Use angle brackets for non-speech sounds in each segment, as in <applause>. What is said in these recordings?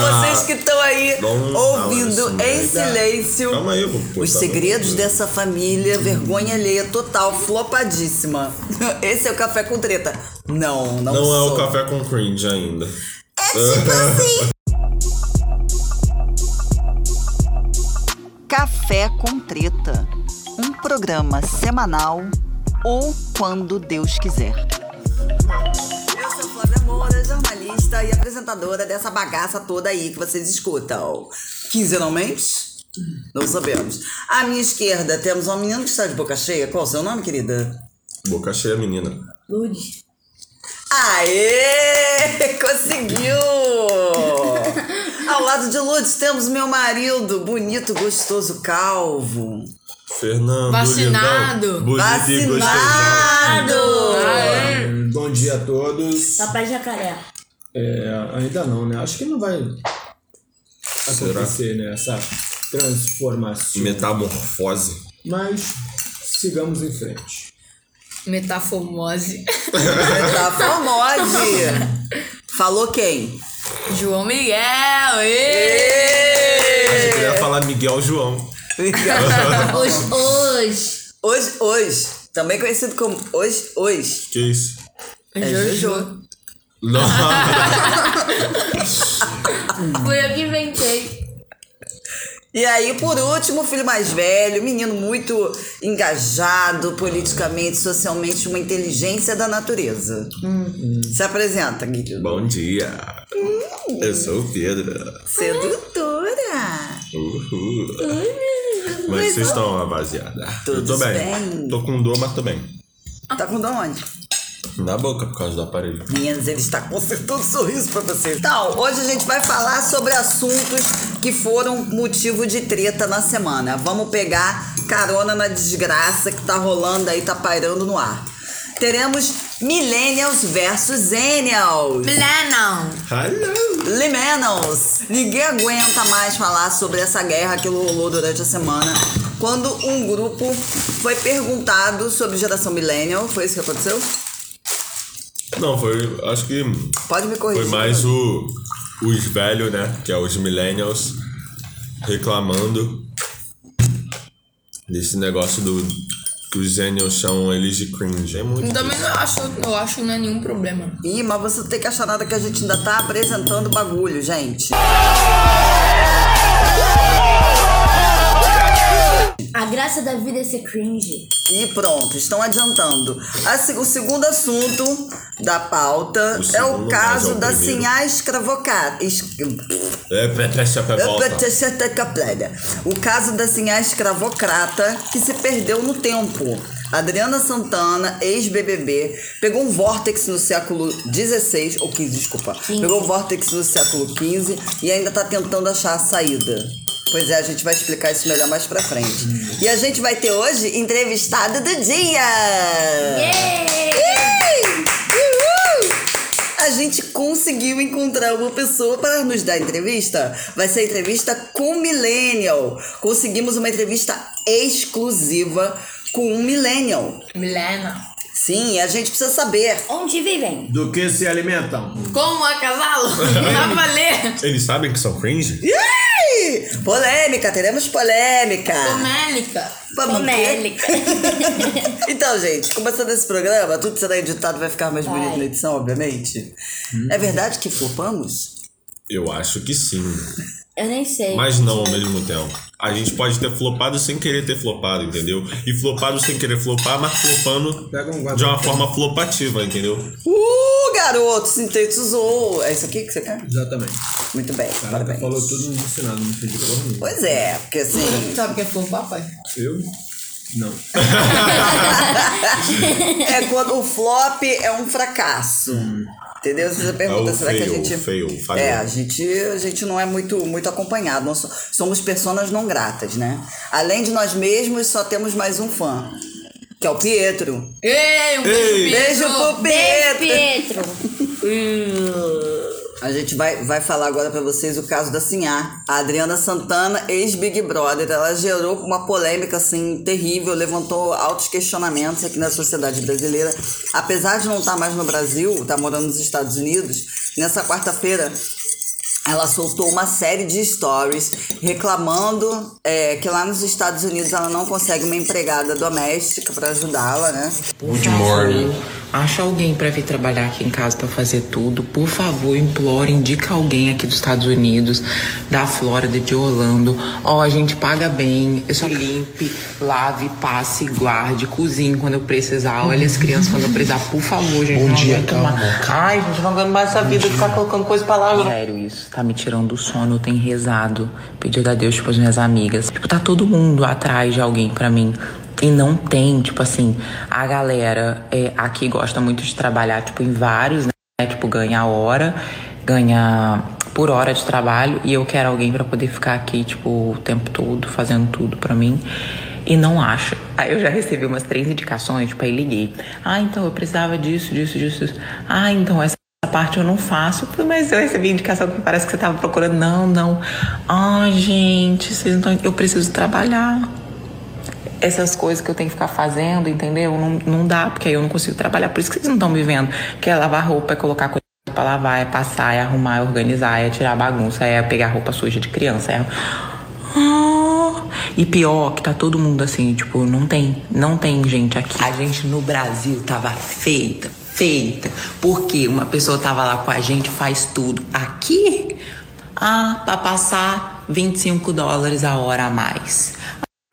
vocês que estão aí Não, ouvindo não, em silêncio Calma aí, vou os segredos dessa família, vergonha alheia total, flopadíssima. <laughs> Esse é o café com treta. Não, não, Não é sou. o café com cringe ainda. É tipo <laughs> assim. Café com Treta. Um programa semanal ou quando Deus quiser. Moura, jornalista e apresentadora dessa bagaça toda aí que vocês escutam. Quinzenalmente? Não sabemos. À minha esquerda temos uma menina que está de boca cheia. Qual o seu nome, querida? Boca cheia, menina. Lude. Aê! <laughs> Conseguiu! <laughs> Ao lado de Lourdes temos meu marido, bonito, gostoso, calvo. Fernando Vacinado. Lindão. Vacinado! Aê. Bom dia a todos. Papai jacaré. É, ainda não, né? Acho que não vai acontecer, né? Essa transformação. Metamorfose. Mas sigamos em frente. Metafomose. Famosa! Falou quem? João Miguel. ê! Eu queria falar Miguel João. Hoje, hoje. Hoje, hoje, também conhecido como Hoje, hoje. Que isso? É Jojo. Não. <laughs> Foi eu que inventei. E aí, por último, o filho mais velho, menino muito engajado politicamente, socialmente, uma inteligência da natureza. Se apresenta, Guilherme. Bom dia. Eu sou o Pedro. Sedutora. Uhul. Como é que vocês estão, rapaziada? Eu tô bem. bem. Tô com dor, mas tô bem. Tá com dor onde? Na boca, por causa do aparelho. Meninas, ele está consertando sorriso pra vocês. Então, hoje a gente vai falar sobre assuntos que foram motivo de treta na semana. Vamos pegar carona na desgraça que tá rolando aí, tá pairando no ar. Teremos Millennials versus Zennials. Millennium. Hello. Limenals. Ninguém aguenta mais falar sobre essa guerra que rolou durante a semana. Quando um grupo foi perguntado sobre geração millennial, foi isso que aconteceu? Não, foi. Acho que Pode me corrigir. foi mais o, os velhos, né? Que é os millennials reclamando desse negócio do que os zennials chamam eles de cringe. É muito. Também não acho, eu acho que não é nenhum problema. Ih, mas você não tem que achar nada que a gente ainda tá apresentando bagulho, gente. A graça da vida é ser cringe. E pronto, estão adiantando. A o segundo assunto da pauta O é o caso é o da. Sinhá. É, pra volta. O caso da Sinhá escravocrata que se perdeu no tempo. Adriana Santana, ex-BBB, pegou um vórtex no século XVI, ou 15, desculpa. Pegou um vórtex no século XV e ainda tá tentando achar a saída. Pois é, a gente vai explicar isso melhor mais pra frente. E a gente vai ter hoje entrevistado do dia! A gente conseguiu encontrar uma pessoa para nos dar entrevista. Vai ser a entrevista com Millennial. Conseguimos uma entrevista exclusiva com um Millennial. Millennium. Sim, a gente precisa saber. Onde vivem? Do que se alimentam? Como a cavalo? <laughs> Dá pra ler. Eles sabem que são cringe? Polêmica, teremos polêmica. Ter? Comélica. <laughs> Então, gente, começando esse programa, tudo será editado, vai ficar mais Vai. bonito na edição, obviamente. É verdade que flopamos? Eu acho que sim. Eu nem sei. Mas não ao mesmo tempo. A gente pode ter flopado sem querer ter flopado, entendeu? E flopado sem querer flopar, mas flopando um de uma forma flopativa, entendeu? Uh, garoto, sintetizou. É isso aqui que você quer? Exatamente. Muito bem, Ela parabéns. falou tudo no dicionário, não fez de porra nenhuma. Pois é, porque assim. Sabe o que é fogo, papai? Eu? Não. <laughs> é quando o flop é um fracasso. Entendeu? Você pergunta, É o será que a fail, gente. fail, falhou. é, a gente, a gente não é muito, muito acompanhado. Nós so- somos pessoas não gratas, né? Além de nós mesmos, só temos mais um fã. Que é o Pietro. Ei, um Ei. beijo, Beijo pro Beijo, Pietro! Pietro. <laughs> A gente vai, vai falar agora pra vocês o caso da Sinhá. A Adriana Santana, ex-Big Brother, ela gerou uma polêmica assim terrível, levantou altos questionamentos aqui na sociedade brasileira. Apesar de não estar mais no Brasil, tá morando nos Estados Unidos, nessa quarta-feira ela soltou uma série de stories reclamando é, que lá nos Estados Unidos ela não consegue uma empregada doméstica para ajudá-la, né? Good morning. Acha alguém pra vir trabalhar aqui em casa pra fazer tudo. Por favor, implore, indica alguém aqui dos Estados Unidos, da Flórida, de Orlando. Ó, a gente paga bem. Eu só limpe, lave, passe, guarde, cozinhe quando eu precisar. Olha as crianças quando eu precisar. Por favor, gente. Bom não dia, aguento calma. mais. Ai, gente, não aguento mais essa vida de ficar colocando coisa pra lá. Sério, isso. Tá me tirando do sono. Eu tenho rezado. Pedido a Deus, tipo, as minhas amigas. Tipo, tá todo mundo atrás de alguém pra mim. E não tem, tipo assim, a galera é, aqui gosta muito de trabalhar, tipo, em vários, né? Tipo, ganha hora, ganha por hora de trabalho. E eu quero alguém pra poder ficar aqui, tipo, o tempo todo, fazendo tudo pra mim. E não acha. Aí eu já recebi umas três indicações, tipo, aí liguei. Ah, então eu precisava disso, disso. disso. Ah, então essa parte eu não faço. Mas eu recebi indicação que parece que você tava procurando. Não, não. Ai, gente, vocês não tão... Eu preciso trabalhar essas coisas que eu tenho que ficar fazendo, entendeu? Não, não dá, porque aí eu não consigo trabalhar. Por isso que vocês não estão me vendo. Que é lavar roupa, é colocar coisa pra lavar, é passar, é arrumar, é organizar, é tirar bagunça, é pegar roupa suja de criança, é. Ah, E pior que tá todo mundo assim, tipo, não tem, não tem gente aqui. A gente no Brasil tava feita, feita, porque uma pessoa tava lá com a gente, faz tudo. Aqui, ah, pra passar 25 dólares a hora a mais.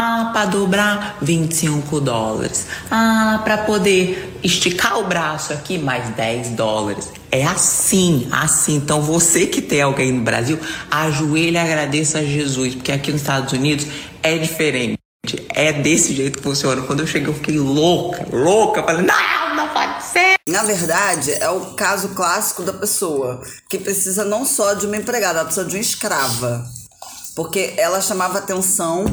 Ah, para dobrar 25 dólares. Ah, para poder esticar o braço aqui mais 10 dólares. É assim, assim. Então você que tem alguém no Brasil, ajoelha e agradeça a Jesus, porque aqui nos Estados Unidos é diferente. É desse jeito que funciona. Quando eu cheguei, eu fiquei louca, louca. Falei, não, não pode ser. Na verdade, é o caso clássico da pessoa que precisa não só de uma empregada, ela precisa de uma escrava. Porque ela chamava atenção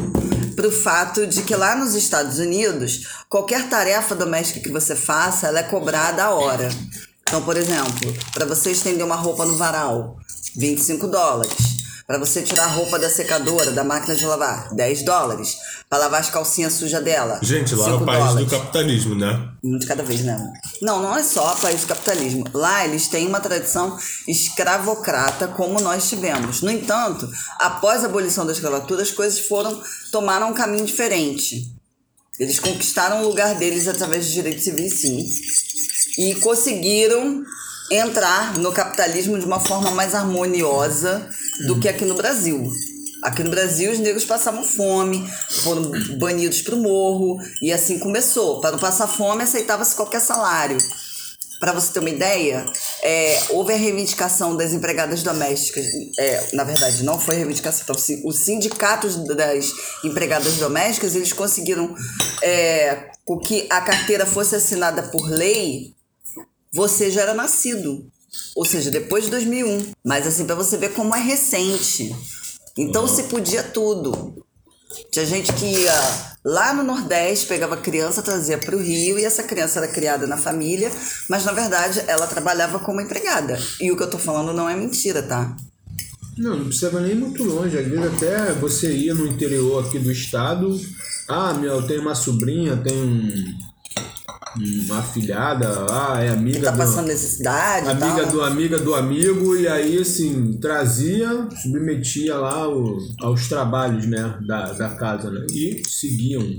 para o fato de que lá nos Estados Unidos, qualquer tarefa doméstica que você faça, ela é cobrada a hora. Então, por exemplo, para você estender uma roupa no varal, 25 dólares. Para você tirar a roupa da secadora, da máquina de lavar, 10 dólares. Para lavar as calcinhas sujas dela, Gente, lá é 5 o país dólares. do capitalismo, né? Um de cada vez, né? Não, não é só país do capitalismo. Lá eles têm uma tradição escravocrata como nós tivemos. No entanto, após a abolição da escravatura, as coisas foram tomaram um caminho diferente. Eles conquistaram o lugar deles através de direitos civis, sim. E conseguiram entrar no capitalismo de uma forma mais harmoniosa do que aqui no Brasil. Aqui no Brasil, os negros passavam fome, foram banidos para o morro, e assim começou. Para não passar fome, aceitava-se qualquer salário. Para você ter uma ideia, é, houve a reivindicação das empregadas domésticas. é, na verdade, não foi reivindicação. Então, os sindicatos das empregadas domésticas eles conseguiram é, que a carteira fosse assinada por lei. Você já era nascido, ou seja, depois de 2001. Mas assim, para você ver como é recente. Então se podia tudo. Tinha gente que ia lá no Nordeste, pegava criança, trazia para o Rio e essa criança era criada na família, mas na verdade ela trabalhava como empregada. E o que eu tô falando não é mentira, tá? Não, não precisava nem muito longe. Às vezes até você ia no interior aqui do estado. Ah, meu, eu tenho uma sobrinha, tenho um, uma afilhada, ah, é amiga Tá do, passando necessidade e amiga tal. do amiga do amigo, e aí assim, trazia, submetia lá o- aos trabalhos, né, da, da casa, né? E seguiam.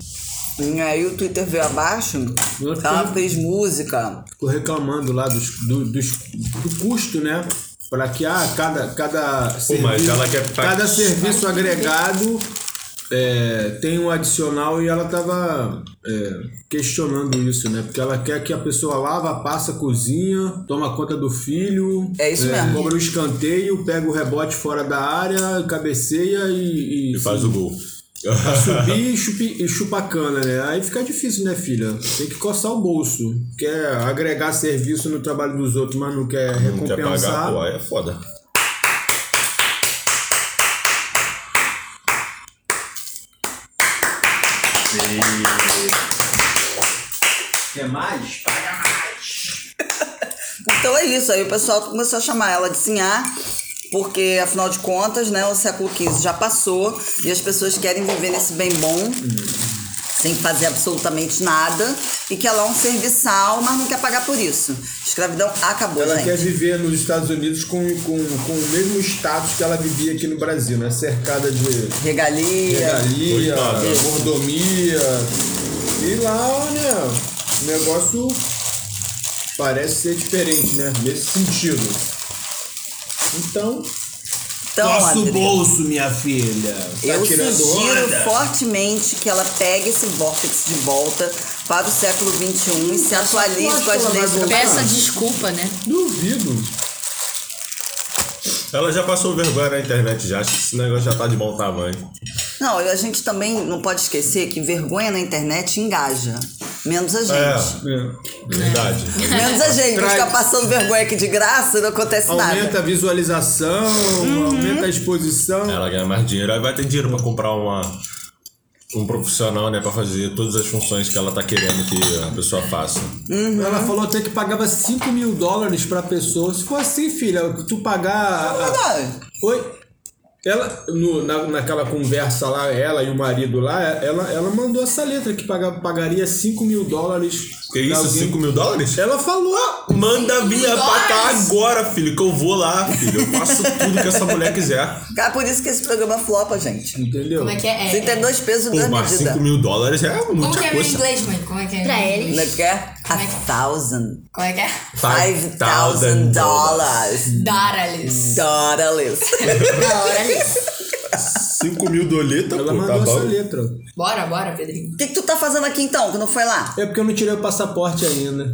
E aí o Twitter veio abaixo, ela fez música. Ficou reclamando lá dos, do, dos- do custo, né? Para que ah, cada, cada, Pô, mas ela quer cada serviço agregado é, tem um adicional e ela tava é, questionando isso, né? Porque ela quer que a pessoa lava, passa, cozinha, toma conta do filho. É isso mesmo. Cobra o escanteio, pega o rebote fora da área, cabeceia e, e, E faz o gol. <laughs> subir e, chupi, e chupa a cana, né? Aí fica difícil, né, filha? Tem que coçar o bolso. Quer agregar serviço no trabalho dos outros, mas não quer Não quer recompensar. pagar, pô, aí é foda. Quer mais? Paga mais! <laughs> Então é isso, aí o pessoal começou a chamar ela de Sinhá, porque afinal de contas, né, o século XV já passou e as pessoas querem viver nesse bem bom, sem fazer absolutamente nada, e que ela é um serviçal, mas não quer pagar por isso. Escravidão acabou, Ela gente. quer viver nos Estados Unidos com, com, com o mesmo status que ela vivia aqui no Brasil, né? Cercada de Regalia. regalia, Coitada. mordomia. E lá, né? O negócio parece ser diferente, né? Nesse sentido. Então, Então, nosso Adri, bolso, minha filha. Tá eu sugiro onda? fortemente que ela pegue esse vórtice de volta para o século XXI e se atualize com as leis do. Peça desculpa, né? Duvido. Ela já passou vergonha na internet já. Acho que esse negócio já tá de bom tamanho. Não, e a gente também não pode esquecer que vergonha na internet engaja. Menos a gente. É, verdade. Menos a gente, Traz- ficar passando vergonha aqui de graça não acontece Aumenta nada. a visualização, Uhum. aumenta a exposição. Ela ganha mais dinheiro. Aí vai ter dinheiro pra comprar uma, um profissional, né? Pra fazer todas as funções que ela tá querendo que a pessoa faça. Ela falou até que pagava 5 mil dólares pra pessoa. Se for assim, filha, tu pagar. Verdade. Oi? Ela, no- na, naquela conversa lá, ela e o marido lá, ela, ela mandou essa letra que paga, pagaria 5 mil dólares. Que isso? alguém. 5 mil dólares? Ela falou. Manda vir pra cá dólares? agora, filho, que eu vou lá, filho. Eu faço tudo que essa mulher quiser. Cara, por isso que esse programa flopa, gente. Entendeu? Como é que é? Você tem dois pesos Pô, duas mas 5 medidas. mil dólares é Como que é meu coisa. inglês, mãe? Como é que é? Pra eles. Não quer? A thousand. Como é que é? Five thousand dollars. Dólares. Hora <laughs> ali. 5 mil doleta, Ela pô, mandou tá essa bom. letra. Bora, bora, Pedrinho. O que, que tu tá fazendo aqui então, que não foi lá? É porque eu não tirei o passaporte ainda.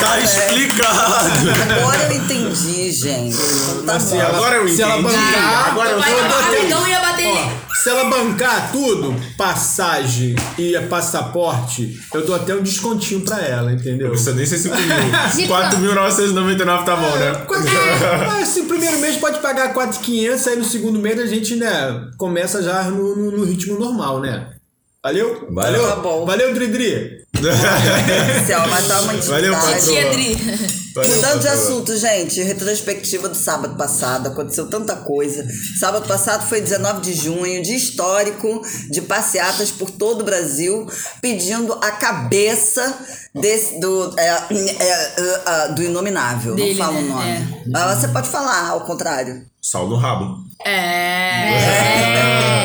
Tá explicado. Agora eu entendi, gente. Então tá bom. Agora eu se ela entendi. bancar, Agora eu tô vai, se ela bancar tudo, passagem e passaporte, eu dou até um descontinho pra ela, entendeu? Não precisa nem ser 5 mil. <laughs> 4.999 tá bom, né? Ah, esse primeiro mês pode pagar 4,500, aí no segundo mês a gente, né, começa já no, no- no ritmo normal, né? Valeu? Valeu. Tá bom. Valeu, Dridri. <laughs> Mas tá Valeu, patroa. Tia Dri. Valeu, Mudando de assunto, gente, retrospectiva do sábado passado, aconteceu tanta coisa. Sábado passado foi 19 de junho, dia histórico de passeatas por todo o Brasil, pedindo a cabeça desse, do, é, é, é, é, do inominável. Dele, não fala o né? nome. Ah, Você pode falar ao contrário. Sal no rabo. É.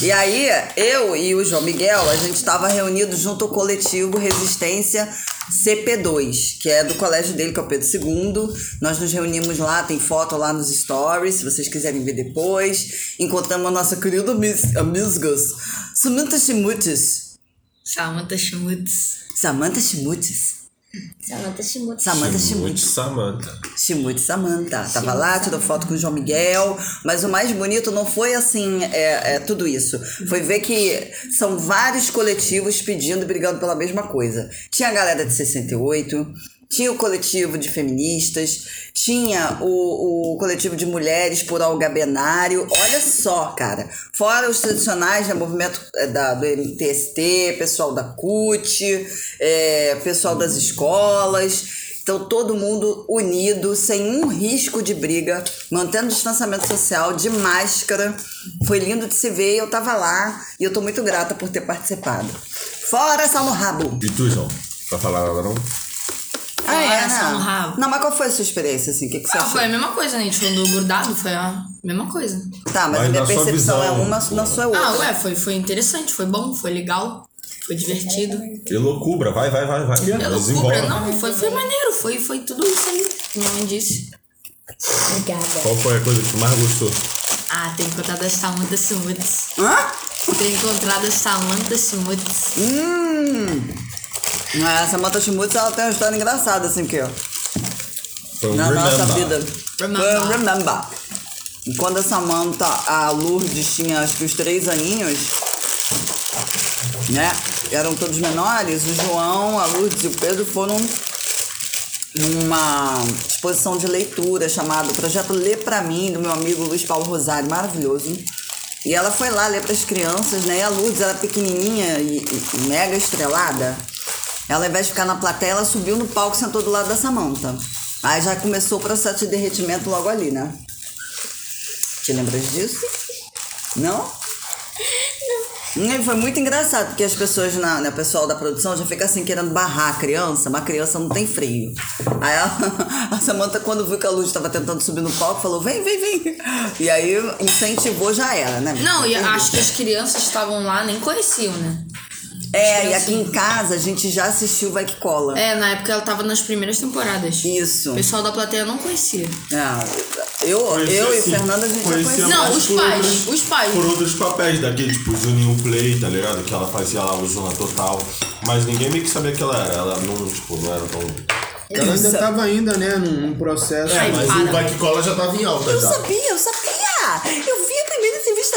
E aí, eu e o João Miguel, a gente estava reunidos junto ao coletivo Resistência CP2, que é do colégio dele, que é o Pedro II. Nós nos reunimos lá, tem foto lá nos stories, se vocês quiserem ver depois. Encontramos a nossa querida mis- amigas, Samantha Chimutis. Samantha Schmutz. Samantha Chimutis. Samantha Shimutsu. Samantha Chimutis. Muito Samanta. Chimuti Samanta. Tava lá, tirou foto com o João Miguel. Mas o mais bonito não foi assim, é, é tudo isso. Foi ver que são vários coletivos pedindo e brigando pela mesma coisa. Tinha a galera de 68. Tinha o coletivo de feministas, tinha o, o coletivo de mulheres por algabenário. Olha só, cara. Fora os tradicionais, né? Movimento eh, da, do MTST, pessoal da CUT, eh, pessoal das escolas. Então, todo mundo unido, sem um risco de briga, mantendo distanciamento social, de máscara. Foi lindo de se ver, eu tava lá e eu tô muito grata por ter participado. Fora sal no rabo! E tu, João? Pra falar nada não? No rabo. Não, mas qual foi a sua experiência, assim? O que, que você Ah, achou? foi a mesma coisa, né? A gente falou do grudado, foi a mesma coisa. Tá, mas, Mas a minha percepção é uma, na sua é outra. Ah, ué, foi, foi interessante, foi bom, foi legal, foi divertido. Que loucura. Vai, vai, vai, vai. É loucura, não, foi, foi maneiro, foi, foi tudo isso aí, que minha mãe disse. Obrigada. Qual foi a coisa que mais gostou? Ah, tem encontrado a Samantha Schmutz. Hã? Tem encontrado a Samantha Schmutz. Hum! Essa Samantha Schmutz, ela tem uma história engraçada, assim, que ó, Foi um na nossa remember. vida. Remember. Foi um remember. Quando a Samantha, a Lourdes tinha acho que os três aninhos, né? Eram todos menores, o João, a Lourdes e o Pedro foram numa exposição de leitura chamada Projeto Lê Pra Mim, do meu amigo Luiz Paulo Rosário, maravilhoso. E ela foi lá ler para as crianças, né? E a Lourdes era pequenininha e- e mega estrelada. Ela, ao invés de ficar na plateia, ela subiu no palco e sentou do lado da Samantha. Aí já começou o processo de derretimento logo ali, né? Te lembras disso? Não? E foi muito engraçado, porque as pessoas, na, né, o pessoal da produção já fica assim querendo barrar a criança, mas a criança não tem freio. Aí a, <laughs> a Samanta, quando viu que a Luz estava tentando subir no palco, falou: vem, vem, vem. E aí incentivou, já era, né? Não, e acho que as crianças estavam lá, nem conheciam, né? É, e aqui em casa a gente já assistiu Vai Que Cola. É, na época ela tava nas primeiras temporadas. Isso. O pessoal da plateia não conhecia. É, eu, eu e. Fernanda a gente já Conhecia conhecia. Não, os por pais, outros- os pais. Por outros papéis daquele, tipo, Juninho Play, tá ligado? Que ela fazia lá o Zona Total. Mas ninguém meio que sabia que ela era. Ela não, tipo, não era tão. Ela ainda tava ainda, né, num, num processo. Ai, Mas para. o Vai Que Cola já tava em alta Eu já. sabia, eu sabia! Eu vi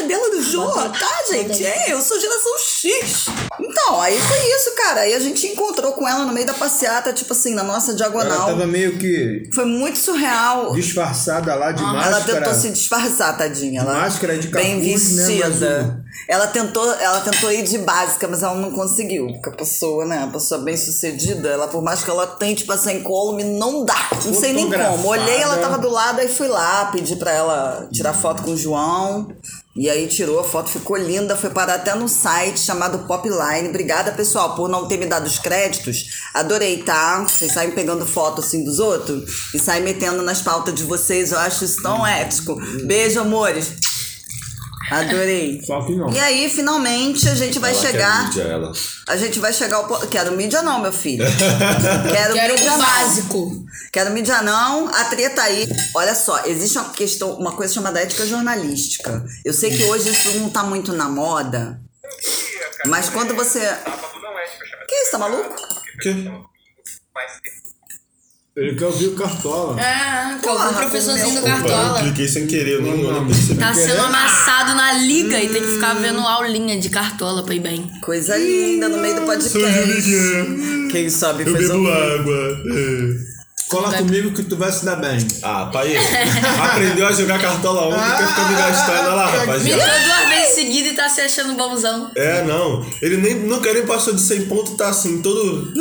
dela do Jô, tá, gente? É, eu sou geração X. Então, aí foi isso, cara. Aí a gente encontrou com ela no meio da passeata, tipo assim, na nossa Ela diagonal. tava meio que Foi muito surreal. disfarçada lá de Ela máscara. tentou se disfarçar, tadinha. Ela Máscara de bem capuz, né, vestida. Ela tentou, ela tentou ir de básica, mas ela não conseguiu. Porque a pessoa, né? A pessoa bem sucedida, ela, por mais que ela tente passar incólume, não dá. Não sei nem como. Olhei, ela tava do lado, aí fui lá, pedi pra ela tirar foto com o João. E aí tirou a foto, ficou linda, foi parar até no site chamado Popline. Obrigada, pessoal, por não ter me dado os créditos. Adorei, tá? Vocês saem pegando foto assim dos outros e saem metendo nas pautas de vocês. Eu acho isso tão ético. Beijo, amores. Adorei. Só que não. E aí, finalmente, a gente vai Ela quer chegar. mídia, ela. A gente vai chegar ao. Quero mídia, não, meu filho. <laughs> Quero, Quero mídia, o não. básico. Quero mídia não, a treta aí. Olha só, existe uma questão, uma coisa chamada ética jornalística. Eu sei que hoje isso não tá muito na moda, mas quando você. Que isso, tá maluco? Que? Ele quer ouvir o Cartola. É, que eu Porra, vi o professorzinho do meu- Eu Cartola. cliquei sem querer, eu eu nem percebi. Tá sendo amassado na liga e tem que ficar vendo aulinha de Cartola pra ir bem. Coisa linda no meio do podcast. Quem sabe Eu fez bebo água. É. Cola comigo que tu vai se dar bem. Ah, pai, <laughs> aprendeu a jogar cartola ontem, quer ficar me gastando olha lá, Me rapaziada. deu duas vezes seguidas e tá se achando bonzão. É, não. Ele nem, nunca nem passou de 100 pontos e tá assim, todo.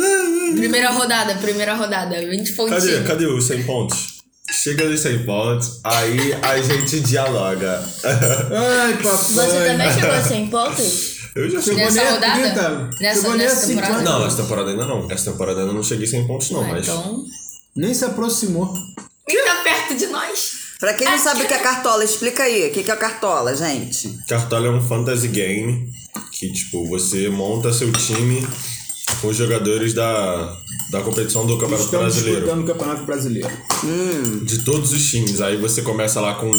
Primeira rodada, primeira rodada, 20 pontinhos. Cadê? Cadê os 100 pontos? Chega nos 100 pontos, aí a gente dialoga. Ai, papai. Você também chegou a 100 <laughs> pontos? Eu já Chegou cheguei. Nessa nem rodada? 30. Nessa- Chegou nessa temporada? 50. Não, essa temporada ainda não. Essa temporada ainda não cheguei 100 pontos, não, Ah, mas. Então, Nem se aproximou. quem tá perto de nós? Pra quem não sabe o que é cartola, explica aí. O que é cartola, gente? Cartola é um fantasy game que, tipo, você monta seu time com os jogadores da, da competição do Campeonato Estamos Brasileiro. disputando o Campeonato Brasileiro. De todos os times. Aí você começa lá com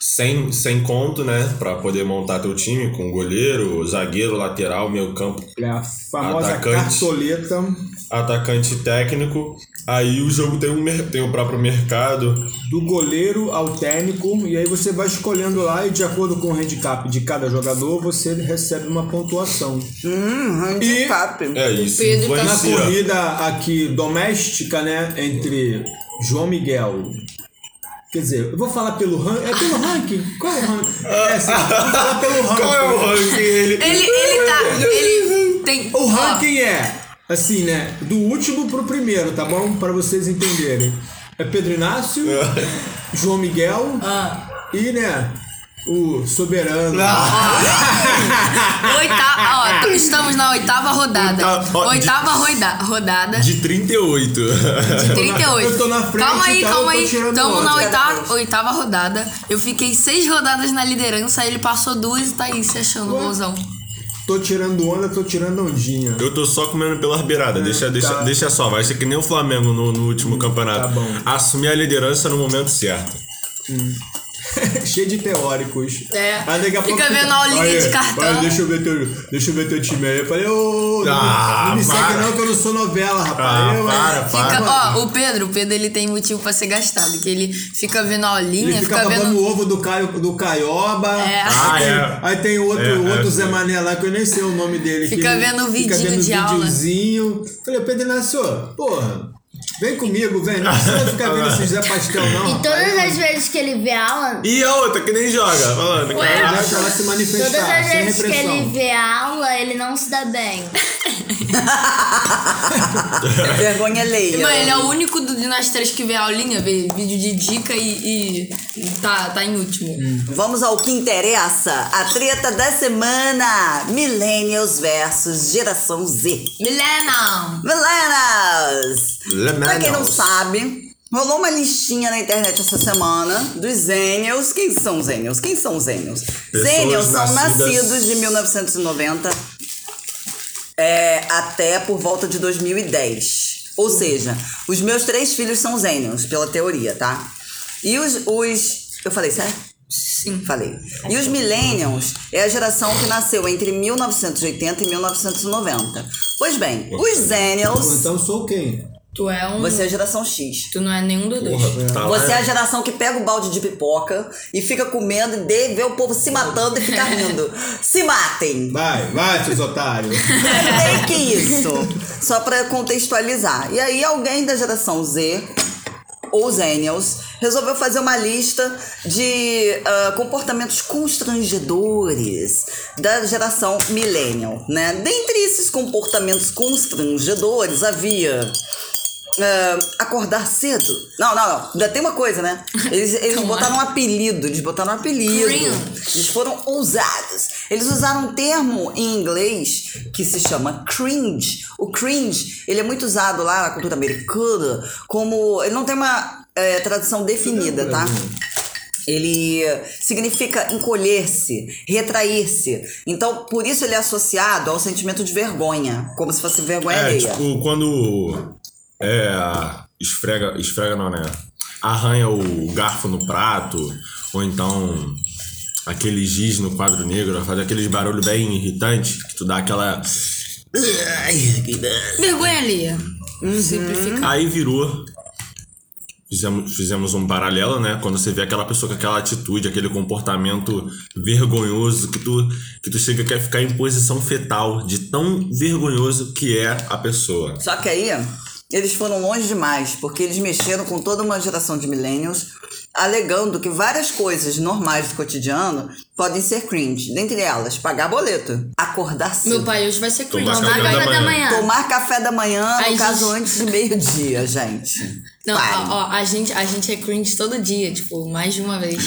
100, 100 conto, né? Pra poder montar teu time com goleiro, zagueiro, lateral, meio campo, É a famosa Atacante. cartoleta. atacante técnico. Aí o jogo tem, um, tem o próprio mercado. do goleiro ao técnico e aí você vai escolhendo lá e de acordo com o handicap de cada jogador você recebe uma pontuação. Hum, handicap. É isso. Pedro tá Na corrida aqui doméstica, né, entre João Miguel Quer dizer, eu vou falar pelo ranking. É pelo ranking? Qual é o ranking? É, assim, vou falar pelo ranking. Qual é o ranking? Ele, Ele, ele tá. Ele tem. O ó, ranking é, assim, né? Do último pro primeiro, tá bom? Para vocês entenderem. É Pedro Inácio, João Miguel Ah. e, né? O Soberano. <laughs> Oitava, ó, estamos na oitava rodada. Oitava- ó, Oitava roida, rodada. de 38. De 38. Eu tô na frente, calma aí, então calma tô aí. tirando Estamos na outra. oitava, oitava rodada. Eu fiquei seis rodadas na liderança, aí ele passou duas e tá aí se achando golzão. Tô tirando onda, tô tirando ondinha. Eu tô só comendo pela beirada. deixa, deixa, tá. deixa só. Vai ser que nem o Flamengo no, no último campeonato. tá bom. Assumir a liderança no momento certo. <laughs> Cheio de teóricos. É. Aí daqui a Fica pouco vendo a aulinha Aí, de cartão. aí, deixa eu ver teu, deixa eu ver teu time aí. Eu falei, ô, não, Ah, não me para. segue não que eu não sou novela, rapaz. Ah, eu, para, Fica, para. ó, o Pedro, o Pedro ele tem motivo pra ser gastado, que ele fica vendo a aulinha, Ele fica fica vendo. o ovo do, Caio, do Caioba. É. Ah, Aí tem, é. aí tem outro, É, é, outro sim. Zé Mané lá que eu nem sei o nome dele. Fica vendo fica vidinho vendo de aula. videozinho. Falei, Pedro Inácio, porra, Vem comigo, vem. Não precisa ficar vendo esses Zé Pastel, não. E todas as vezes que ele vê aula, E a outra que nem joga, falando. caraca. Deixa ela se manifestar, todas as sem vezes que ele vê aula, ele não se dá bem. <laughs> Vergonha alheia. Mas ele é o único do, de nós três que vê a aulinha, vê vídeo de dica e, e- e tá, tá em último. Vamos ao que interessa. A treta da semana. Millennials versus geração Z. Milena! Millennials! Pra quem não sabe, rolou uma listinha na internet essa semana dos Zenials. Quem são Zenials? Quem são Zenials? Zenials são nascidas- nascidos de 1990 é, até por volta de 2010. Ou seja, os meus três filhos são Zenials, pela teoria, tá? E os. os eu falei certo? Sim. Falei. E os Millennials é a geração que nasceu entre 1980 e 1990. Pois bem, os Ou Zenials. Então sou quem? Tu é um. Você é a geração X. Tu não é nenhum dos dois. Porra, tá Você é a geração que pega o balde de pipoca e fica comendo e de- vê o povo se matando e fica <laughs> rindo. Se matem! Vai, vai, seus otários. <laughs> É que isso. Só pra contextualizar. E aí alguém da geração Z ou Zenials resolveu fazer uma lista de ah, comportamentos constrangedores da geração Millennial, né? Dentre esses comportamentos constrangedores havia ah, acordar cedo. Não, não, não. Ainda tem uma coisa, né? Eles, eles botaram um apelido. Eles botaram um apelido. Cringe. Eles foram ousados. Eles usaram um termo em inglês que se chama cringe. O cringe, ele é muito usado lá na cultura americana como... Ele não tem uma eh, tradução definida, tá? Ele significa encolher-se, retrair-se. Então, por isso ele é associado ao sentimento de vergonha, como se fosse vergonha É, alheia. tipo, quando. É. Esfrega. Esfrega não, né? Arranha o garfo no prato, ou então. Aquele giz no quadro negro, faz aqueles barulhos bem irritantes, que tu dá aquela. Vergonha alheia. Simplificar. Aí virou. Fizemos, fizemos um paralelo, né? Quando você vê aquela pessoa com aquela atitude, aquele comportamento vergonhoso, que tu, que tu chega a quer ficar em posição fetal, de tão vergonhoso que é a pessoa. Só que aí, eles foram longe demais, porque eles mexeram com toda uma geração de millennials, alegando que várias coisas normais do cotidiano podem ser cringe. Dentre elas, pagar boleto, acordar cedo, Meu pai hoje vai ser cringe. Tomar Tomar café da café da manhã. manhã. tomar café da manhã, no Ai, caso gente. antes do meio-dia, gente. Não, ó, ó, a gente, a gente é cringe todo dia, tipo, mais de uma vez.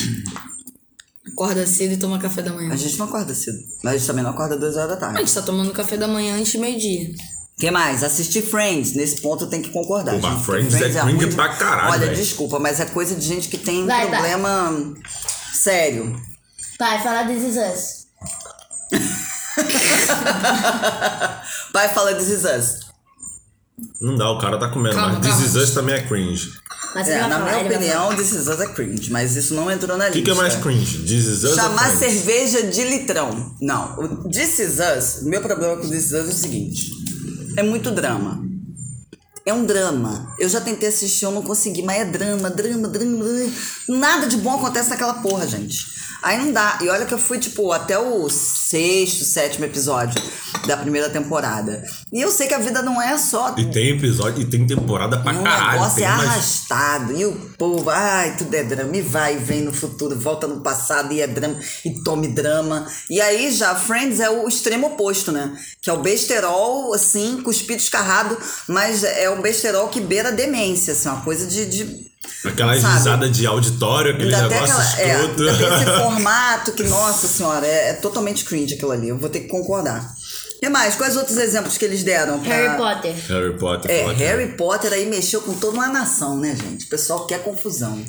Acorda cedo e toma café da manhã. A gente não acorda cedo, mas a gente também não acorda duas horas da A tarde. gente tá tomando café da manhã antes de meio-dia. Que mais? Assistir Friends. Nesse ponto eu tenho que concordar. Pô, gente, porque Friends é cringe ruim. pra caralho, Olha, velho. desculpa, mas é coisa de gente que tem Vai, vai. problema sério. Pai, fala This Is Us. <laughs> Vai falar This Is Us. Não dá, o cara tá comendo, Calma, mas This calma. Is Us também é cringe. Mas É, vai na falar, minha vai opinião, This Is Us é cringe, mas isso não entrou na O lista. que, que é mais cringe? This Is Us Chamar Friends? cerveja de litrão. Não, o This Is Us, o meu problema com This Is Us é o seguinte: é muito drama. É um drama. Eu já tentei assistir, eu não consegui, mas é drama, drama, drama, drama. Nada de bom acontece naquela porra, gente. Aí não dá. E olha que eu fui, tipo, até o sexto, sétimo episódio da primeira temporada. E eu sei que a vida não é só E tem episódio, e tem temporada pra o caralho. negócio Tem é umas- arrastado. E o povo, ai, tudo é drama. E vai, e vem no futuro, volta no passado e é drama. E tome drama. E aí já, Friends é o extremo oposto, né? Que é o besterol, assim, cuspido escarrado, mas é um besterol que beira a demência, assim, uma coisa de. de Aquelas sabe? risadas de auditório, aquele ainda negócio aquela- é, escroto. ainda tem esse <laughs> formato que, nossa senhora, é, é totalmente cringe aquilo ali. Eu vou ter que concordar. O que mais? Quais outros exemplos que eles deram? pra- Harry Potter. Harry Potter. É, que- Harry Potter aí mexeu com toda uma nação, né, gente? O pessoal quer confusão.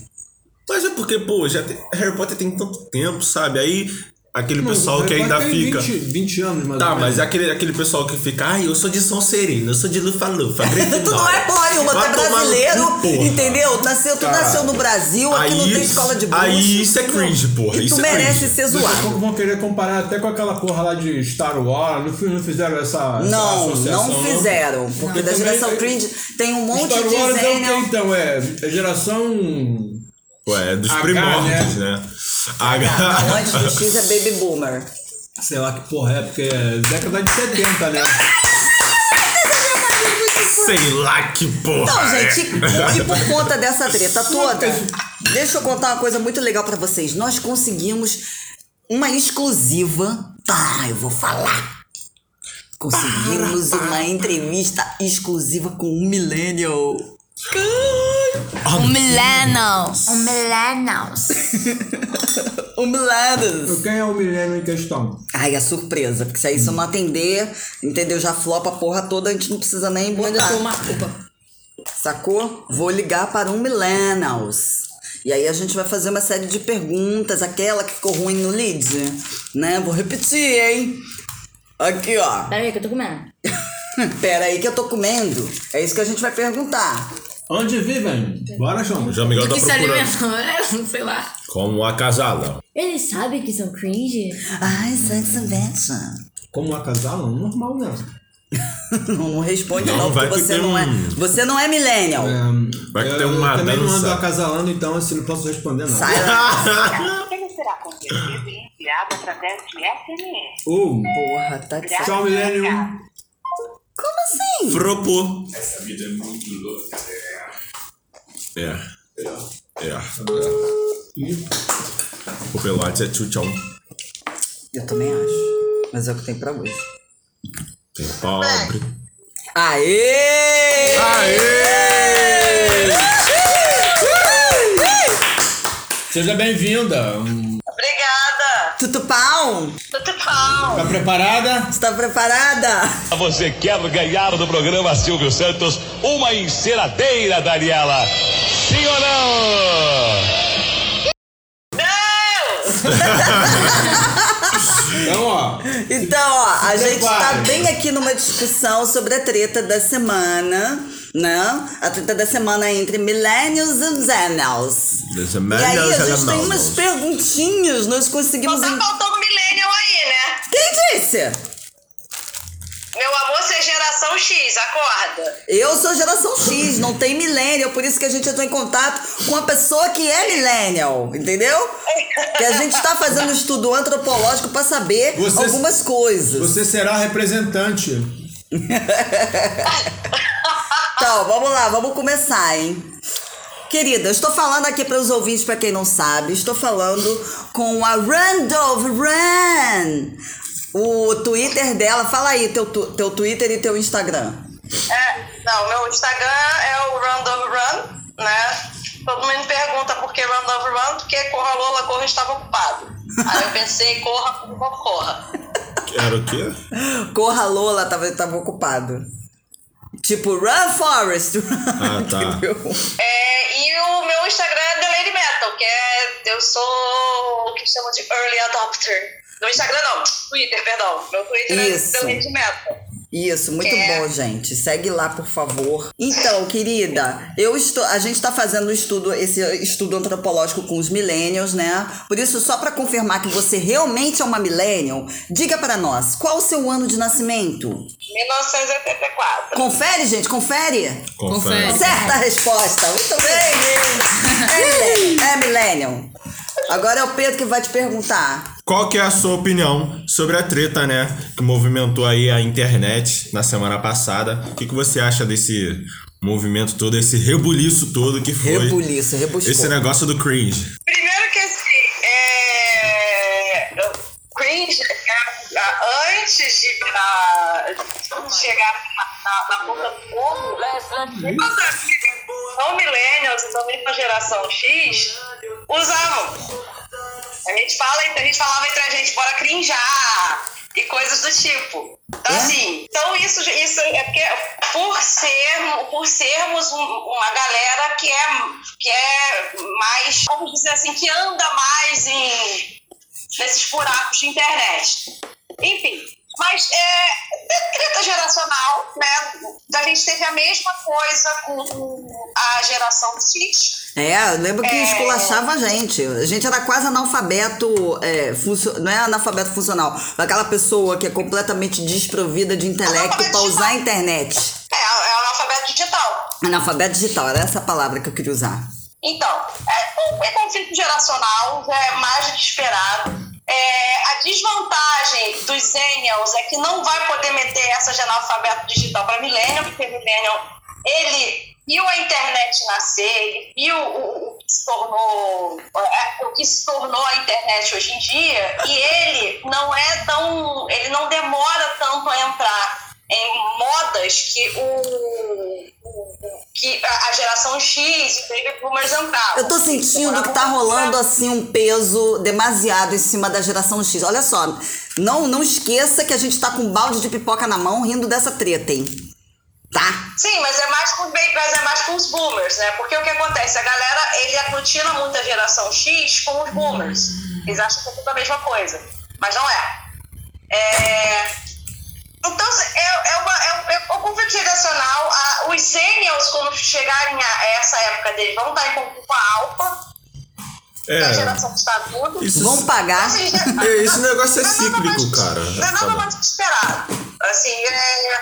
Mas é porque, pô, já tem- Harry Potter tem tanto tempo, sabe? Aí aquele pessoal que ainda fica. 20, 20 anos, mais Tá, mas é aquele, aquele pessoal que fica, ai, eu sou de Sonserina, eu sou de Lufa-Lufa. <laughs> Tu não é porra nenhuma, tu é brasileiro, entendeu? Nasceu, tu Cara, nasceu no Brasil, aqui não tem escola de bruxo. aí isso é cringe, porra, E tu isso é merece cringe. ser Daqui a pouco zoado. vão querer comparar até com aquela porra lá de Star Wars. Não, não fizeram essa, essa Não, associação, não fizeram. Porque da Também geração tem- cringe tem um monte Star de Wars é o que então? É, é geração. Ué, é dos H, primórdios, né? H. <laughs> Antes do X é Baby Boomer. Sei lá que porra é, porque é década de 70, né? Sei lá que porra. Não, é. gente, e por conta dessa treta toda, deixa eu contar uma coisa muito legal pra vocês. Nós conseguimos uma exclusiva. Tá, eu vou falar. Conseguimos uma entrevista exclusiva com um millennial. Um millennials. Um millennials. <laughs> Um millennials. Quem é o milênio em questão? Ai, a surpresa, porque se aí se eu não atender, entendeu? Já flopa a porra toda, a gente não precisa nem Manda botar. tomar culpa. Sacou? Vou ligar para um millennials. E aí a gente vai fazer uma série de perguntas, aquela que ficou ruim no lead, né? Vou repetir, hein? Aqui, ó. Pera aí que eu tô comendo. <laughs> Pera aí que eu tô comendo. É isso que a gente vai perguntar. Onde vivem? Bora, João. Já Miguel Do tá que se procurando. alimentam, é, <laughs> sei lá. Como acasalam. Eles sabem que são cringe? Ai, sexy bitch. Como acasalam? Normal, né? <laughs> Não, responde Não, não, vai porque que você tem não é. um- Você não é millennial. Vai que eu, tem uma eu também não dança. ando acasalando, então assim, não posso responder nada. Sai lá. Ele será convertido e enviado através de SMS. Uh, Porra, tá de tchau, Millennium. Como assim? Fropô. Essa vida é muito louca. É. É. É. é. O pelote é tchutchão. Eu também acho. Mas é o que tem pra hoje. Tem pobre. Aê! Aê! Seja bem-vinda. Obrigada! Tudo pau? Tudo bom? Tá preparada? Está preparada? Você quer ganhar do programa Silvio Santos uma enceradeira, Daniela? Sim ou não? Então, ó. Então, ó, a gente tá prepare. bem aqui numa discussão sobre a treta da semana, né? A treta da semana entre millennials e zennials. E aí a gente tem umas perguntinhas, nós conseguimos... Tá en- faltando millennial aí, né? Quem disse? Meu amor, você é geração X, acorda. Eu sou geração X, não tem millennial, por isso que a gente entrou em contato com uma pessoa que é millennial, entendeu? Que a gente tá fazendo um estudo antropológico pra saber Você- algumas coisas. Você será representante. <laughs> Então, vamos lá, vamos começar, hein? Querida, eu estou falando aqui para os ouvintes, para quem não sabe, estou falando com a Randolph Run. O Twitter dela, fala aí teu, teu Twitter e teu Instagram. É, não, meu Instagram é o Run Dove Run, né? Todo mundo pergunta por que Run Dove Run, porque Corra Lola, Corra estava ocupado. Aí eu pensei, corra, corra, corra. Era o quê? Corra Lola tava, tava ocupado. Tipo, Run Forest. Ah, tá. <laughs> Entendeu? É, Instagram é The Lady Metal, que é. Eu sou o que chamam de Early Adopter. No Instagram não, Twitter, perdão. Meu Twitter Isso. é The Lady Metal. Isso, muito É. bom, gente. Segue lá, por favor. Então, querida, eu estou, a gente está fazendo um estudo, esse estudo antropológico com os millennials, né? Por isso, só para confirmar que você realmente é uma millennial, diga para nós, qual o seu ano de nascimento? 1984. Confere, gente, confere. Confere. Certa resposta. Muito bem. <laughs> É. É millennial. Agora é o Pedro que vai te perguntar. Qual que é a sua opinião sobre a treta, né? Que movimentou aí a internet na semana passada. O que, que você acha desse movimento todo, esse rebuliço todo que foi Rebuliço, rebuscou. esse negócio do cringe? Primeiro que assim, é... cringe, é, antes de chegar na, na ponta do povo, não millennials e também a geração X usavam. A gente, fala, a gente falava entre a gente, bora crinjar e coisas do tipo. Então, assim, então isso, isso é porque por, ser, por sermos um- uma galera que é, que é mais, vamos dizer assim, que anda mais em nesses buracos de internet. Enfim, mas é, é treta geracional, né? A gente teve a mesma coisa com a geração X. É, eu lembro que É. esculachava a gente. A gente era quase analfabeto, é, funcio- não é analfabeto funcional, aquela pessoa que é completamente desprovida de intelecto pra usar a internet. É, é analfabeto digital. Analfabeto digital, era essa palavra que eu queria usar. Então, é, o- é conflito geracional, é mais do que esperado. É, a desvantagem dos Zenials é que não vai poder meter essa de analfabeto digital para Millennium, porque Millennium, ele viu a internet nascer, ele viu o, o que se tornou é, o que se tornou a internet hoje em dia, e ele não é tão, ele não demora tanto a entrar em modas que o, que a geração X e Baby Boomers entravam. Eu tô sentindo que tá rolando assim um peso demasiado em cima da geração X. Olha só, não, não esqueça que a gente tá com um balde de pipoca na mão rindo dessa treta, hein? Tá? Sim, mas é mais com mas é mais com os boomers, né? Porque o que acontece? A galera, ele aglutina muito a geração X com os boomers. Eles acham que é tudo a mesma coisa. Mas não é. É, Então, é, é, uma, é, um- é um conflito geracional. A- os seniors, quando chegarem a, a essa época deles, vão estar em conflito com a alfa, a É. geração que está tudo. Isso- Vão pagar. Assim, <laughs> É, esse negócio é nada cíclico, mais- cara. Não é nada mais esperado. Assim, é,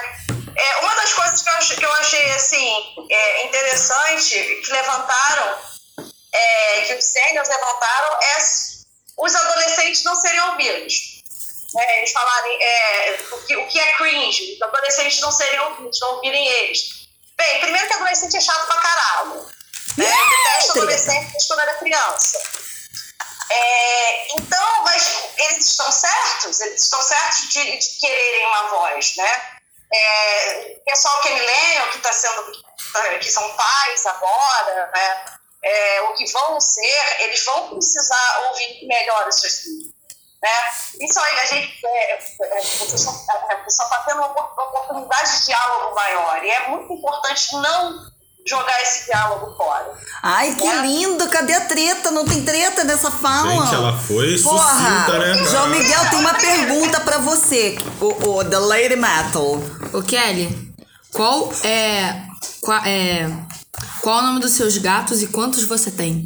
é, uma das coisas que eu, que eu achei assim, é, interessante, que levantaram, é, que os seniors levantaram, é os adolescentes não serem ouvidos. É, eles falarem é, o, que, o que é cringe, os adolescentes não serem ouvidos, não ouvirem eles. Bem, primeiro que adolescente é chato pra caralho. Né? Eu detesto adolescente desde quando era criança. É, então, mas eles estão certos, eles estão certos de, de quererem uma voz, né? É, o pessoal que é millennial, que está sendo, que são pais agora, né? É, o que vão ser, eles vão precisar ouvir melhor os seus filhos. Né? Isso aí, a gente, é, é, é, é, está tendo uma opor- oportunidade de diálogo maior, e é muito importante não jogar esse diálogo fora. Ai, que lindo! Cadê a treta? Não tem treta nessa fala. Gente, ela foi Porra! sucinta, né? João Miguel tem uma pergunta pra você, o, o The Lady Metal. Ô Kelly, qual é, qual é. Qual é o nome dos seus gatos e quantos você tem?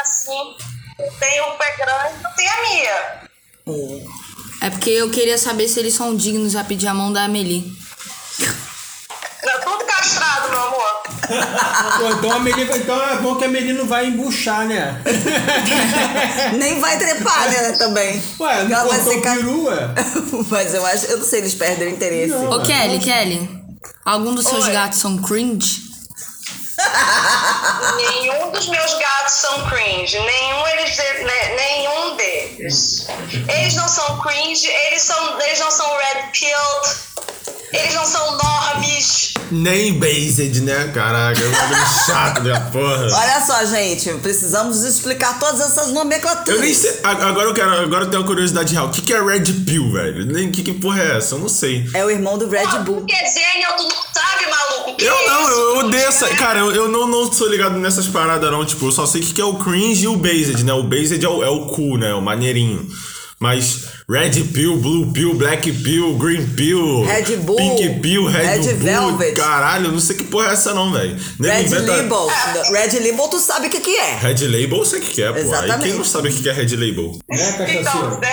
Assim. Tenho o pé grande, eu tenho a Mia. É porque eu queria saber se eles são dignos a pedir a mão da Amelie. Não, tudo castrado, meu amor. <laughs> Pô, então, a Meli, então é bom que a Meli não vai embuchar, né? <laughs> Nem vai trepar, né, também. Ué, não Ela vai ser ca- peru, ué? <laughs> Mas eu acho, eu não sei, eles perdem o interesse. Ô Kelly, Kelly, algum dos seus Oi. gatos são cringe? Nenhum dos meus gatos são cringe. Nenhum, eles, ne- nenhum deles. Eles não são cringe, eles, são, eles não são red pilled, eles não são normies. Nem based, né? Caraca, é um chato da porra. Olha só, gente, precisamos explicar todas essas nomenclaturas. Eu nem sei. Agora eu quero. Agora eu tenho uma curiosidade real. O que, que é Red Pill, velho? Nem que, que porra é essa? Eu não sei. É o irmão do Red Bull. Porque Zenial, tu não sabe, maluco? que Eu é não, isso? eu odeio essa. Cara, eu, eu não, não sou ligado nessas paradas, não. Tipo, eu só sei o que, que é o cringe e o based, né? O based é o, é o cool, né? O maneirinho. Mas Red Pill, Blue Pill, Black Pill, Green Pill, Red Bull, Pink Pill, Red, Red Bull. Velvet. Caralho, eu não sei que porra é essa, não, velho. Red inventa- Label. Red Label, tu sabe o que, que é. Red Label, eu sei o que, que é, pô. Aí Exatamente. quem não sabe o que que é Red Label? Né, cachaceiro? Então, é,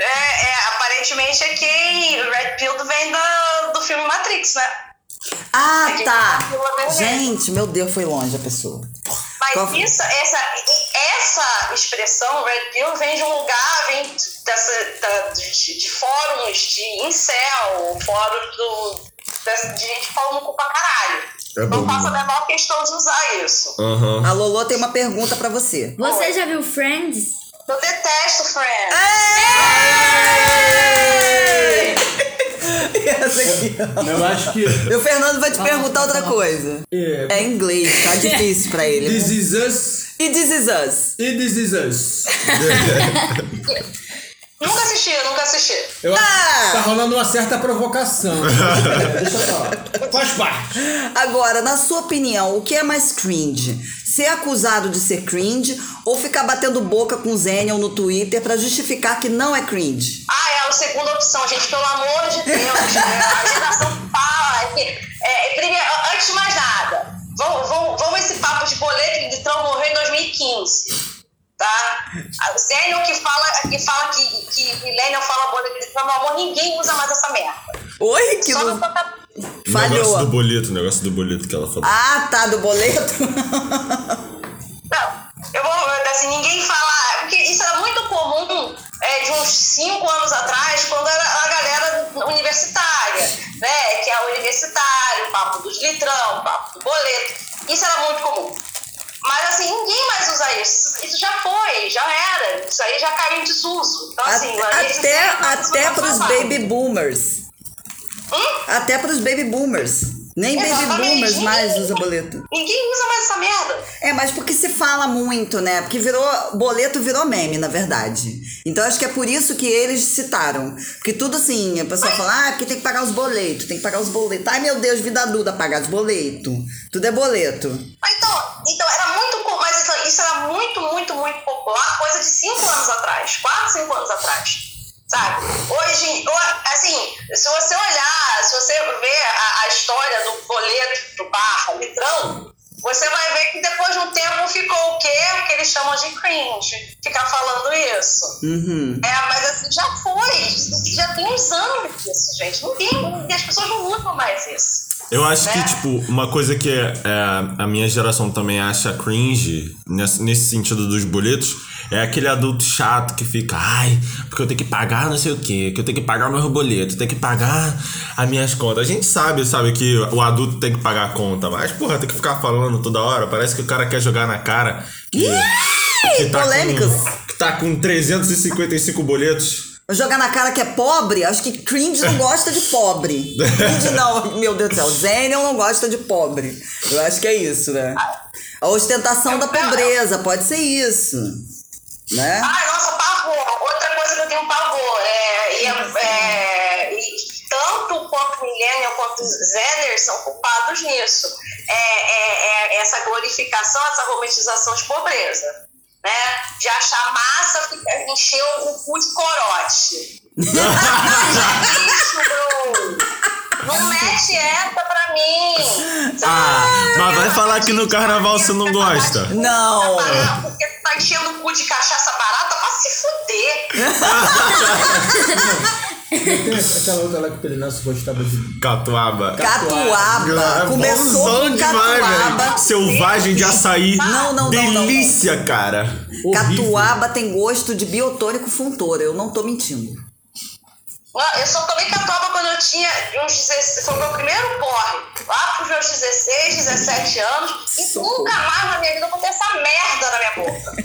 é, é, aparentemente é quem Red Pill vem da, do filme Matrix, né? Ah, tá. tá. Gente, meu Deus, foi longe a pessoa. Mas Qual- isso, essa, essa expressão, Red Pill, vem de um lugar, vem dessa, da- de, de fóruns de incel, fóruns do, dessa- de gente falando com pra caralho. É Não faço a né? menor questão de usar isso. Aham. A Lolo tem uma pergunta pra você. Você já viu Friends? Eu detesto Friends. Essa aqui. Eu acho que. E o Fernando vai te perguntar outra coisa. É, É em inglês, tá difícil pra ele. This is us E This Is Us. e This is us. <laughs> Nunca assisti, eu nunca assisti. Eu acho Ah! que tá rolando uma certa provocação. <laughs> É, deixa eu falar. Faz parte. Agora, na sua opinião, o que é mais cringe? Ser acusado de ser cringe ou ficar batendo boca com o Zenial no Twitter pra justificar que não é cringe? Ah, é a segunda opção, gente, pelo amor de Deus. né? a geração que fala. é que, é, primeiro, antes de mais nada, vamos, vamos, vamos esse papo de boleto de Trump morreu em 2015. Tá? O Zênio que fala, que, fala que, que Millennial fala boleto de meu amor, ninguém usa mais essa merda. Oi, que Só não... não O negócio do falhou. boleto, o negócio do boleto que ela falou. Ah, tá, do boleto. <laughs> assim, ninguém fala. Porque isso era muito comum é, de uns cinco anos atrás, quando era a galera universitária, né? Que é o universitário, o papo dos litrão, o papo do boleto. Isso era muito comum. Mas assim, ninguém mais usa isso. Isso já foi, já era. Isso aí já caiu em desuso. Então, assim, até até, até não pros falavam. baby boomers. Hum? Até pros baby boomers. Nem baby Exatamente. boomers mais usa boleto. Ninguém usa mais essa merda. É, mas porque se fala muito, né? Porque virou. Boleto virou meme, na verdade. Então acho que é por isso que eles citaram. Porque tudo assim, a pessoa fala, ah, porque tem que pagar os boletos, tem que pagar os boletos. Ai meu Deus, vida adulta, pagar os boletos. Tudo é boleto. Mas Então, então era muito. Mas isso, isso era muito, muito, muito popular, coisa de cinco anos atrás. Quatro, cinco anos atrás. Sabe? Hoje, ho- assim, se você olhar, se você ver a, a história do boleto do barra, litrão, você vai ver que depois de um tempo ficou o quê? O que eles chamam de cringe. Ficar falando isso. Uhum. É, mas assim, já foi. Já tem uns anos isso, gente. Não tem. As pessoas não usam mais isso. Eu acho que, Né? tipo, uma coisa que é, é, a minha geração também acha cringe, nesse, nesse sentido dos boletos, é aquele adulto chato que fica, ai, porque eu tenho que pagar não sei o quê, que eu tenho que pagar o meu boleto, tenho que pagar as minhas contas. A gente sabe, sabe, que o adulto tem que pagar a conta, mas, porra, tem que ficar falando toda hora, parece que o cara quer jogar na cara. Que, que tá polêmicos. Com, que tá com 355 boletos. Jogar na cara que é pobre, acho que cringe não gosta de pobre. Cringe <laughs> não, meu Deus do céu. Zenion não gosta de pobre. Eu acho que é isso, né? A ostentação da pobreza, pode ser isso. Né? Ai, nossa, pavor. Outra coisa que eu tenho pavor. É, e, é, e tanto quanto Millennial quanto Zener são culpados nisso. É, é, é essa glorificação, essa romantização de pobreza. Né? De achar massa encher o cu de corote. <laughs> Isso, bro. Não mete essa pra mim. Ah, mas vai falar que no carnaval você não gosta. Não. Ah, Porque tu tá enchendo o cu de cachaça barata pra se fuder. Tem <laughs> aquela outra lá que o Pelinácio gostava de. Catuaba. Catuaba. Começou Bonzão com demais, catuaba. velho. Selvagem de açaí. Não, não, não, não. Delícia, cara. Horrível. Catuaba tem gosto de biotônico funtora. Eu não tô mentindo. Eu só tomei catuaba quando eu tinha uns 16, foi o meu primeiro porre, lá pros meus 16, 17 anos, e nunca mais na minha vida eu botei essa merda na minha boca.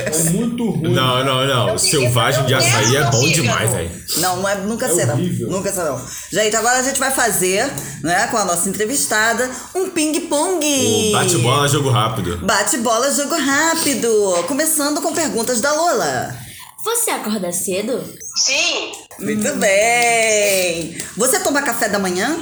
É muito ruim. Não, não, não. Eu Selvagem de açaí é bom demais, velho. Não, não é, nunca É será. horrível. Nunca será. Gente, agora a gente vai fazer, né, com a nossa entrevistada, um ping-pong. O Bate-bola, jogo rápido. Bate-bola, jogo rápido. Começando com perguntas da Lola. Você acorda cedo? Sim, Muito bem. Você toma café da manhã?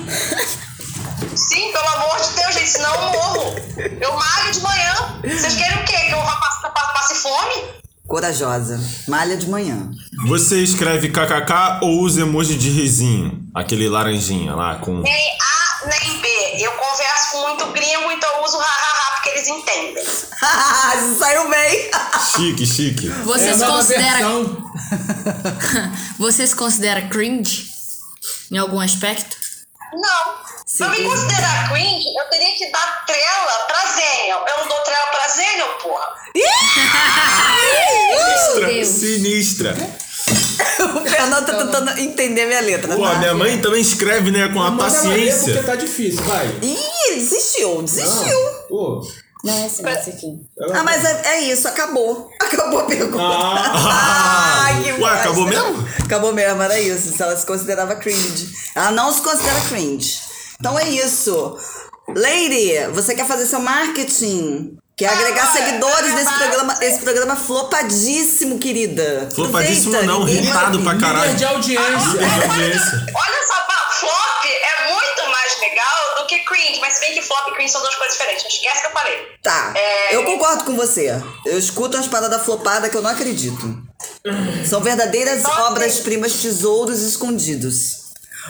sim, pelo amor de Deus, gente, senão eu morro. Eu malho de manhã. Vocês querem o quê? Que eu vá passe, passe fome? Corajosa. Malha de manhã. Você escreve kkk ou usa emoji de risinho? Aquele laranjinha lá com. Nem A, nem B. Eu converso com muito gringo, então eu uso ha-ha-ha porque eles entendem. <laughs> Saiu bem. Chique, chique. É Vocês nova consideram. <laughs> versão. Vocês consideram cringe? Em algum aspecto? Não. Pra me considerar cringe, eu teria que dar trela pra Zenion. Eu não dou trela pra Zenion, porra. Sinistra. Sinistra. o Fernando tá tentando entender minha letra. Pô, tá? minha mãe também escreve, né, com a Manda ler porque paciência. tá difícil, vai. Ih, desistiu, desistiu. Pô, Não, é assim, esse aqui. ela- Ah, mas é, é isso, acabou. <laughs> Acabou a pergunta. Ah. <laughs> Ai, que Ué, bosta. acabou mesmo? Acabou mesmo, era isso. Se ela se considerava cringe. Ela não se considera cringe. Então é isso. Lady, você quer fazer seu marketing? Quer agregar vai, seguidores vai, nesse programa, esse programa flopadíssimo, querida. Flopadíssimo Aproveita, não, irritado pra Líder caralho. de audiência. Líder de audiência. Olha só, legal do que cringe. Mas se bem que flop e cringe são duas coisas diferentes. Não esquece que eu falei. Tá, É. eu concordo com você. Eu escuto umas paradas flopadas que eu não acredito. São verdadeiras que- obras-primas, tesouros escondidos.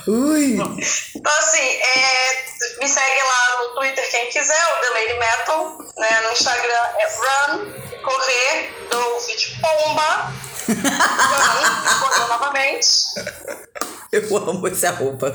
Ui! Então, assim, é, me segue lá no Twitter quem quiser, o The Lady Metal. Né? No Instagram é run, correr, do vídeo pomba. Novamente. Eu amo essa roupa.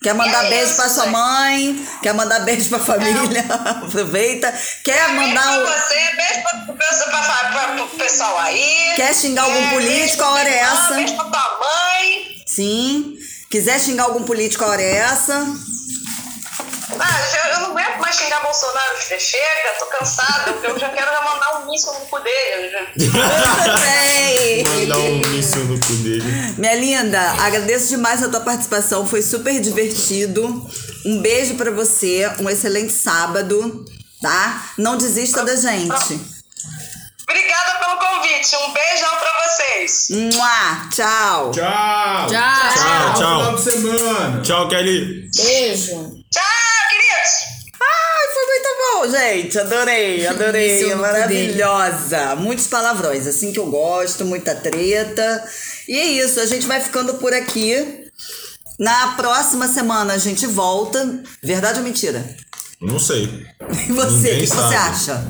Quer mandar É beijo isso, pra sua mãe? Quer mandar beijo pra família? <laughs> Aproveita. Quer Beijo mandar pra o. você, beijo pra, pra, pra, pra, pro pessoal aí. Quer xingar algum É, político? beijo pra A hora é essa. Beijo pra tua mãe. Sim. Quiser xingar algum político, a hora é essa. Ah, eu, eu não aguento mais xingar Bolsonaro. Chega, tô cansada. Eu já quero já mandar um míssil no cu dele. Mandar um míssil no cu dele. Minha linda, agradeço demais a tua participação, foi super divertido. Um beijo pra você, um excelente sábado, tá? Não desista da gente. Obrigada pelo convite. Um beijão pra vocês. Mua, tchau. Tchau. Tchau. Tchau, tchau. de semana. Tchau, Kelly. Beijo. Tchau, foi muito bom, gente. Adorei, <laughs> adorei. Cu Maravilhosa. Muitos palavrões, assim que eu gosto, muita treta. E é isso, a gente vai ficando por aqui. Na próxima semana a gente volta. Verdade ou mentira? Não sei. <laughs> E você, o que você acha?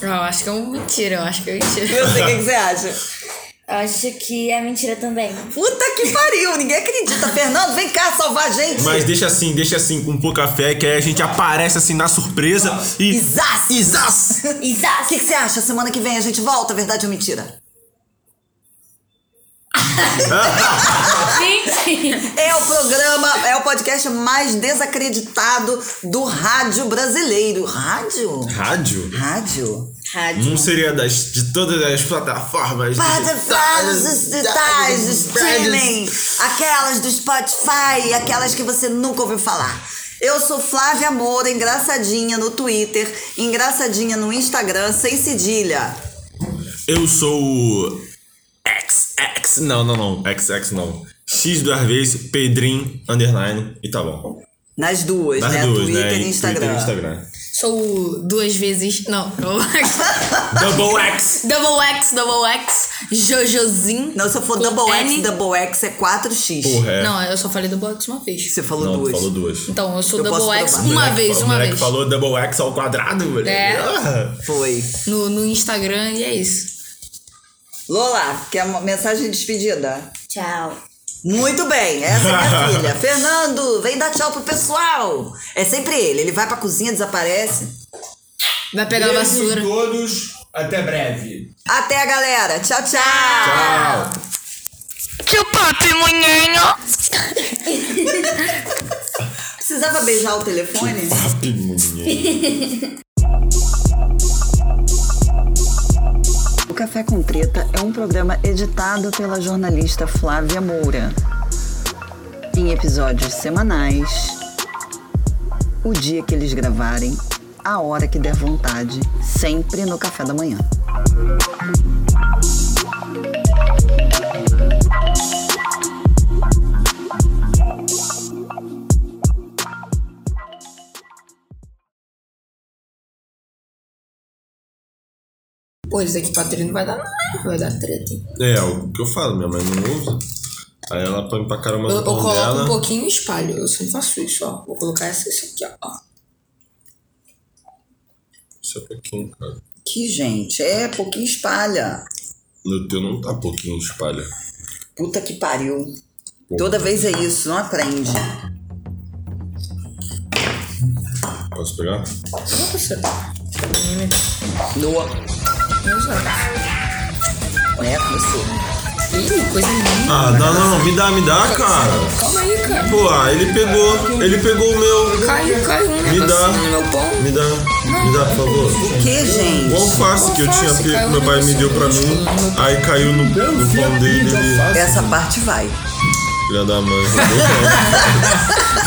Eu acho que é uma mentira, eu acho que é mentira. Eu sei o que que você acha. <laughs> Eu acho que é mentira também. Puta que pariu, ninguém acredita. Fernando, vem cá salvar a gente. Mas deixa assim, deixa assim com pouca fé, que aí a gente aparece assim na surpresa e. Isás! Isás! O Exato. que, que você acha? Semana que vem a gente volta, verdade ou mentira? Sim. É o programa, é o podcast mais desacreditado do rádio brasileiro. Rádio? Rádio? Rádio? Rádio. Não seria das, de todas as plataformas. Plataformas digitais, streaming, aquelas do Spotify, aquelas que você nunca ouviu falar. Eu sou Flávia Moura, engraçadinha no Twitter, engraçadinha no Instagram, sem cedilha. Eu sou. XX. Não, não, não. XX não. X duas vezes, Pedrinho, underline, e tá bom. Nas duas, Das né? duas, Twitter né? e Instagram. Twitter e Instagram. Sou duas vezes. Não, <laughs> double X. Double X! double X, double X. Jojozinho. Não, se eu for com double N. X, double X é 4x. Porra, é. Não, eu só falei double X uma vez. Você falou Não, tu duas. falou duas. Então, eu sou Eu double X provar. uma Moleque vez, fa- uma moleque vez. falou double X ao quadrado, moleque. É. Ah. Foi. No, no Instagram e é isso. Lola, quer uma mensagem de despedida? Tchau. Muito bem, essa é minha <laughs> filha. Fernando, vem dar tchau pro pessoal. É sempre ele. Ele vai pra cozinha, desaparece. Vai pegar a Beijo vassoura. em todos. Até breve. Até, galera. Tchau, tchau. Tchau. <laughs> Precisava beijar o telefone? Que mulher. <laughs> O Café com Treta é um programa editado pela jornalista Flávia Moura. Em episódios semanais, o dia que eles gravarem, a hora que der vontade, sempre no café da manhã. Isso daqui pra treta não vai dar nada. Vai dar treta. É, o que eu falo, minha mãe não ouve. Aí ela põe pra caramba Eu, no eu coloco dela. um pouquinho e espalho. Eu sempre faço isso, ó. Vou colocar essa, isso aqui, ó. Isso é pouquinho, cara. Que gente, é pouquinho espalha. No teu não tá pouquinho, espalha. Puta que pariu. Toda vez é isso, não aprende. Posso pegar? Nossa. Doa. Exato. É, começou. Ih, coisa linda. Ah, não, não, não, me dá, me dá, cara. Calma aí, cara. Pô, ah, ele pegou, ele pegou o meu. Caiu, caiu um Me dá. negocinho no meu pão. Me dá, me dá, por favor. O que, gente? O alface que eu tinha pego, meu pai me deu pra mim, aí caiu no, no pão dele, ele... Essa parte vai. Filha da mãe. <laughs>